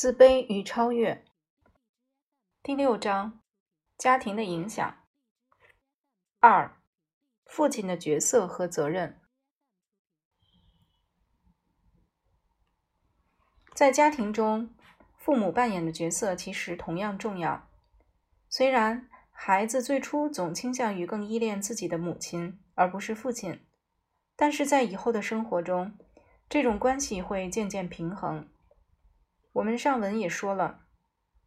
自卑与超越。第六章：家庭的影响。二、父亲的角色和责任。在家庭中，父母扮演的角色其实同样重要。虽然孩子最初总倾向于更依恋自己的母亲而不是父亲，但是在以后的生活中，这种关系会渐渐平衡。我们上文也说了，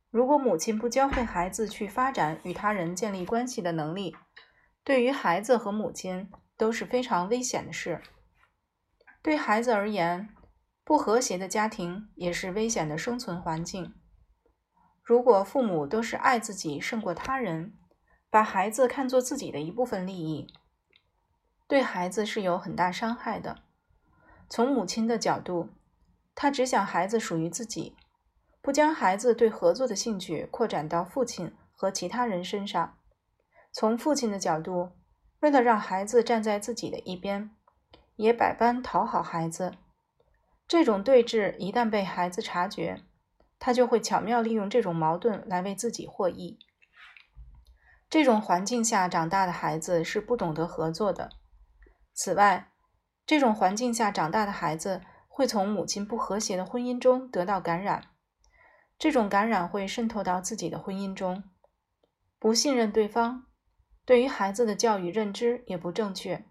如果母亲不教会孩子去发展与他人建立关系的能力，对于孩子和母亲都是非常危险的事。对孩子而言，不和谐的家庭也是危险的生存环境。如果父母都是爱自己胜过他人，把孩子看作自己的一部分利益，对孩子是有很大伤害的。从母亲的角度，他只想孩子属于自己，不将孩子对合作的兴趣扩展到父亲和其他人身上。从父亲的角度，为了让孩子站在自己的一边，也百般讨好孩子。这种对峙一旦被孩子察觉，他就会巧妙利用这种矛盾来为自己获益。这种环境下长大的孩子是不懂得合作的。此外，这种环境下长大的孩子。会从母亲不和谐的婚姻中得到感染，这种感染会渗透到自己的婚姻中。不信任对方，对于孩子的教育认知也不正确，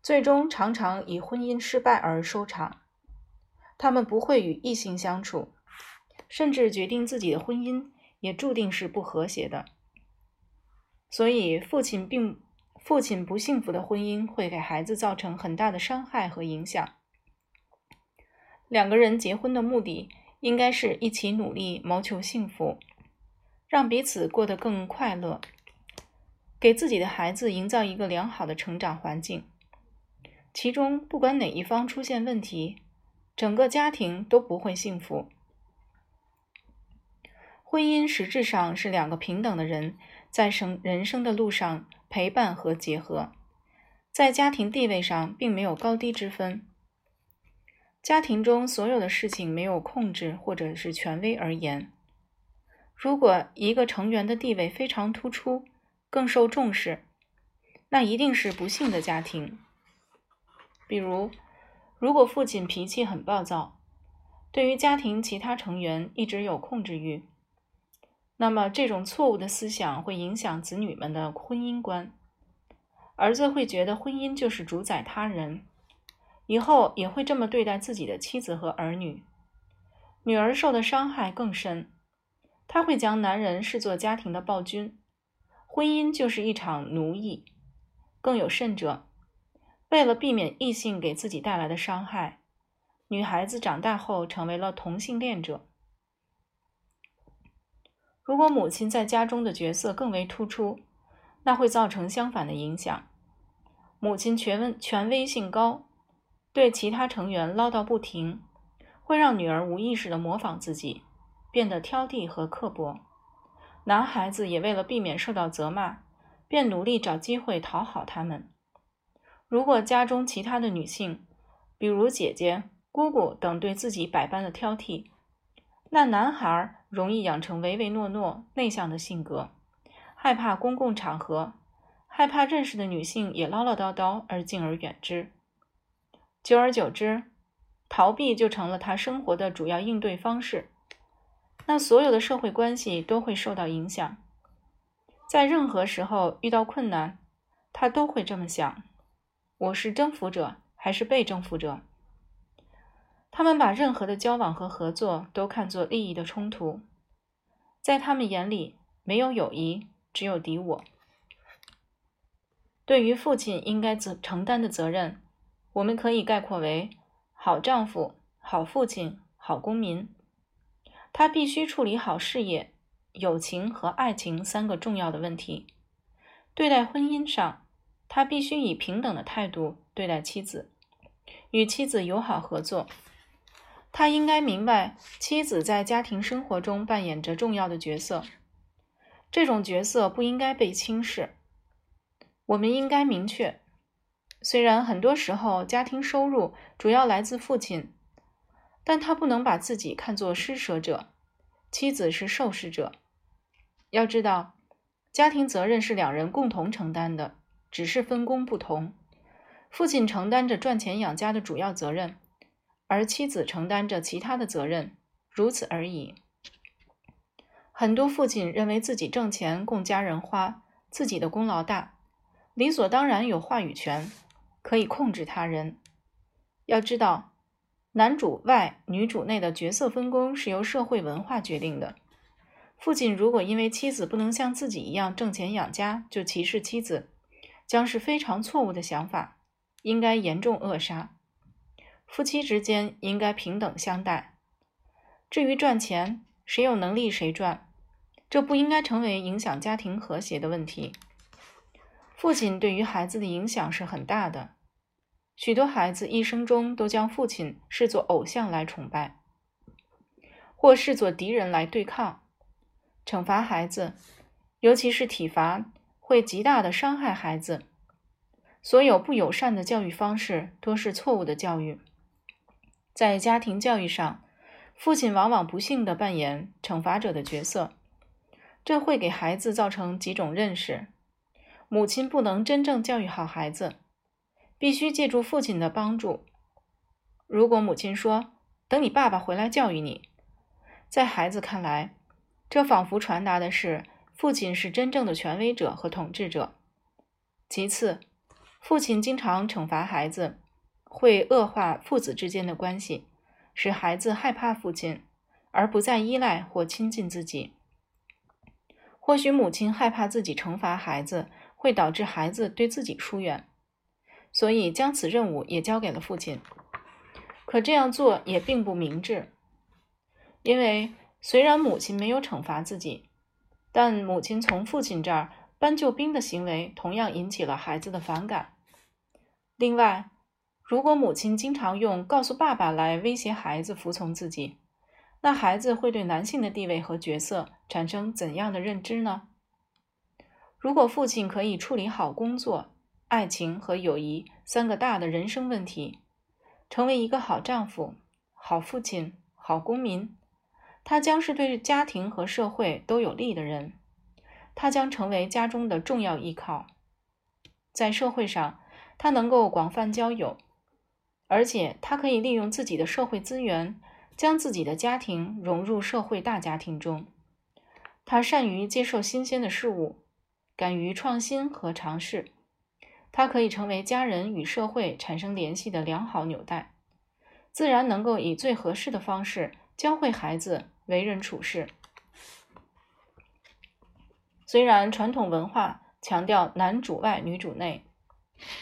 最终常常以婚姻失败而收场。他们不会与异性相处，甚至决定自己的婚姻也注定是不和谐的。所以，父亲并父亲不幸福的婚姻会给孩子造成很大的伤害和影响。两个人结婚的目的应该是一起努力谋求幸福，让彼此过得更快乐，给自己的孩子营造一个良好的成长环境。其中不管哪一方出现问题，整个家庭都不会幸福。婚姻实质上是两个平等的人在生人生的路上陪伴和结合，在家庭地位上并没有高低之分。家庭中所有的事情没有控制或者是权威而言，如果一个成员的地位非常突出，更受重视，那一定是不幸的家庭。比如，如果父亲脾气很暴躁，对于家庭其他成员一直有控制欲，那么这种错误的思想会影响子女们的婚姻观。儿子会觉得婚姻就是主宰他人。以后也会这么对待自己的妻子和儿女，女儿受的伤害更深。她会将男人视作家庭的暴君，婚姻就是一场奴役。更有甚者，为了避免异性给自己带来的伤害，女孩子长大后成为了同性恋者。如果母亲在家中的角色更为突出，那会造成相反的影响。母亲权威权威性高。对其他成员唠叨不停，会让女儿无意识地模仿自己，变得挑剔和刻薄。男孩子也为了避免受到责骂，便努力找机会讨好他们。如果家中其他的女性，比如姐姐、姑姑等对自己百般的挑剔，那男孩容易养成唯唯诺诺、内向的性格，害怕公共场合，害怕认识的女性也唠唠叨叨，而敬而远之。久而久之，逃避就成了他生活的主要应对方式。那所有的社会关系都会受到影响。在任何时候遇到困难，他都会这么想：我是征服者还是被征服者？他们把任何的交往和合作都看作利益的冲突，在他们眼里没有友谊，只有敌我。对于父亲应该责承担的责任。我们可以概括为：好丈夫、好父亲、好公民。他必须处理好事业、友情和爱情三个重要的问题。对待婚姻上，他必须以平等的态度对待妻子，与妻子友好合作。他应该明白，妻子在家庭生活中扮演着重要的角色，这种角色不应该被轻视。我们应该明确。虽然很多时候家庭收入主要来自父亲，但他不能把自己看作施舍者，妻子是受施者。要知道，家庭责任是两人共同承担的，只是分工不同。父亲承担着赚钱养家的主要责任，而妻子承担着其他的责任，如此而已。很多父亲认为自己挣钱供家人花，自己的功劳大，理所当然有话语权，可以控制他人。要知道，男主外女主内的角色分工是由社会文化决定的。父亲如果因为妻子不能像自己一样挣钱养家就歧视妻子，将是非常错误的想法，应该严重扼杀。夫妻之间应该平等相待。至于赚钱，谁有能力谁赚，这不应该成为影响家庭和谐的问题。父亲对于孩子的影响是很大的，许多孩子一生中都将父亲视作偶像来崇拜，或视作敌人来对抗。惩罚孩子，尤其是体罚，会极大的伤害孩子。所有不友善的教育方式都是错误的教育。在家庭教育上，父亲往往不幸地扮演惩罚者的角色，这会给孩子造成几种认识：母亲不能真正教育好孩子，必须借助父亲的帮助。如果母亲说“等你爸爸回来教育你”，在孩子看来，这仿佛传达的是父亲是真正的权威者和统治者。其次，父亲经常惩罚孩子，会恶化父子之间的关系，使孩子害怕父亲，而不再依赖或亲近自己。或许母亲害怕自己惩罚孩子会导致孩子对自己疏远，所以将此任务也交给了父亲。可这样做也并不明智，因为。虽然母亲没有惩罚自己，但母亲从父亲这儿搬救兵的行为同样引起了孩子的反感。另外，如果母亲经常用告诉爸爸来威胁孩子服从自己，那孩子会对男性的地位和角色产生怎样的认知呢？如果父亲可以处理好工作、爱情和友谊三个大的人生问题，成为一个好丈夫、好父亲、好公民。他将是对家庭和社会都有利的人，他将成为家中的重要依靠。在社会上，他能够广泛交友，而且他可以利用自己的社会资源，将自己的家庭融入社会大家庭中。他善于接受新鲜的事物，敢于创新和尝试。它可以成为家人与社会产生联系的良好纽带，自然能够以最合适的方式。教会孩子为人处事。虽然传统文化强调男主外女主内，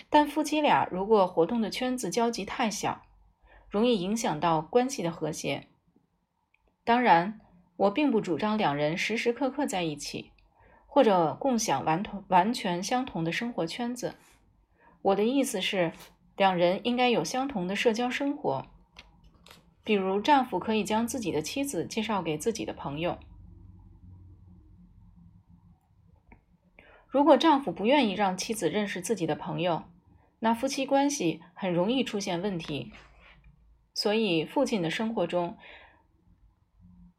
但夫妻俩如果活动的圈子交集太小，容易影响到关系的和谐。当然，我并不主张两人时时刻刻在一起，或者共享完同完全相同的生活圈子。我的意思是，两人应该有相同的社交生活。比如，丈夫可以将自己的妻子介绍给自己的朋友。如果丈夫不愿意让妻子认识自己的朋友，那夫妻关系很容易出现问题。所以，父亲的生活中，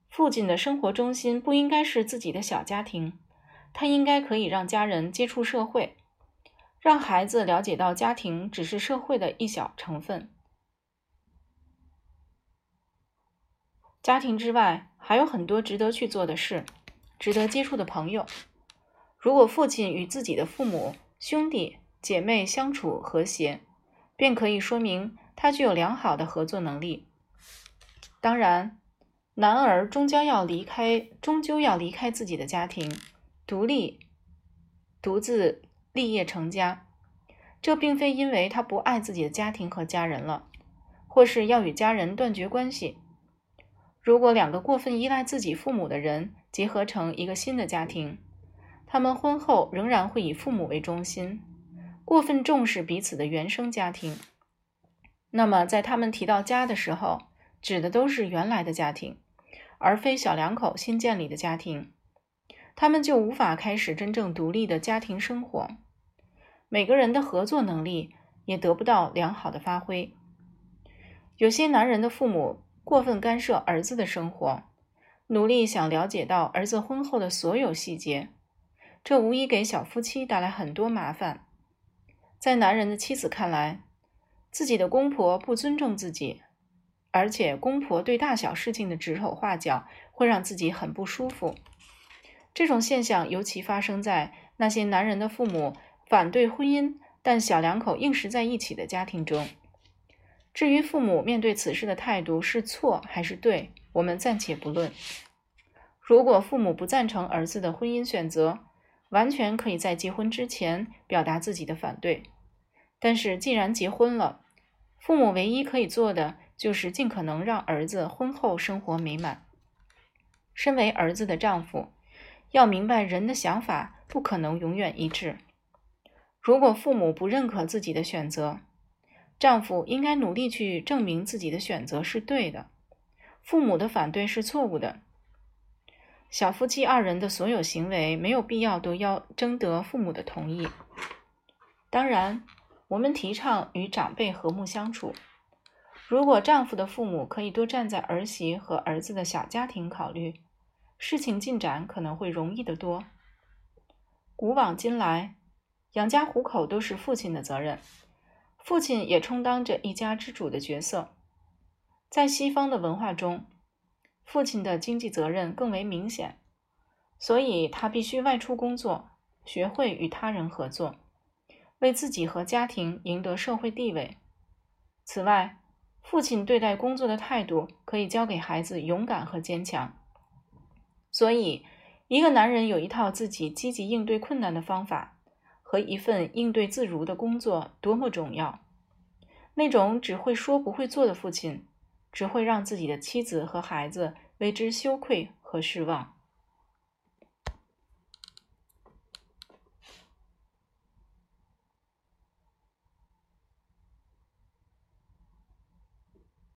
父亲的生活中心不应该是自己的小家庭，他应该可以让家人接触社会，让孩子了解到家庭只是社会的一小成分。家庭之外还有很多值得去做的事，值得接触的朋友。如果父亲与自己的父母、兄弟姐妹相处和谐，便可以说明他具有良好的合作能力。当然，男儿终将要离开，终究要离开自己的家庭，独立、独自立业成家。这并非因为他不爱自己的家庭和家人了，或是要与家人断绝关系。如果两个过分依赖自己父母的人结合成一个新的家庭，他们婚后仍然会以父母为中心，过分重视彼此的原生家庭。那么，在他们提到家的时候，指的都是原来的家庭，而非小两口新建立的家庭。他们就无法开始真正独立的家庭生活，每个人的合作能力也得不到良好的发挥。有些男人的父母。过分干涉儿子的生活，努力想了解到儿子婚后的所有细节，这无疑给小夫妻带来很多麻烦。在男人的妻子看来，自己的公婆不尊重自己，而且公婆对大小事情的指手画脚，会让自己很不舒服。这种现象尤其发生在那些男人的父母反对婚姻，但小两口硬是在一起的家庭中。至于父母面对此事的态度是错还是对，我们暂且不论。如果父母不赞成儿子的婚姻选择，完全可以在结婚之前表达自己的反对。但是既然结婚了，父母唯一可以做的就是尽可能让儿子婚后生活美满。身为儿子的丈夫，要明白人的想法不可能永远一致。如果父母不认可自己的选择，丈夫应该努力去证明自己的选择是对的，父母的反对是错误的。小夫妻二人的所有行为没有必要都要征得父母的同意。当然，我们提倡与长辈和睦相处。如果丈夫的父母可以多站在儿媳和儿子的小家庭考虑，事情进展可能会容易得多。古往今来，养家糊口都是父亲的责任。父亲也充当着一家之主的角色，在西方的文化中，父亲的经济责任更为明显，所以他必须外出工作，学会与他人合作，为自己和家庭赢得社会地位。此外，父亲对待工作的态度可以教给孩子勇敢和坚强。所以，一个男人有一套自己积极应对困难的方法。和一份应对自如的工作多么重要！那种只会说不会做的父亲，只会让自己的妻子和孩子为之羞愧和失望。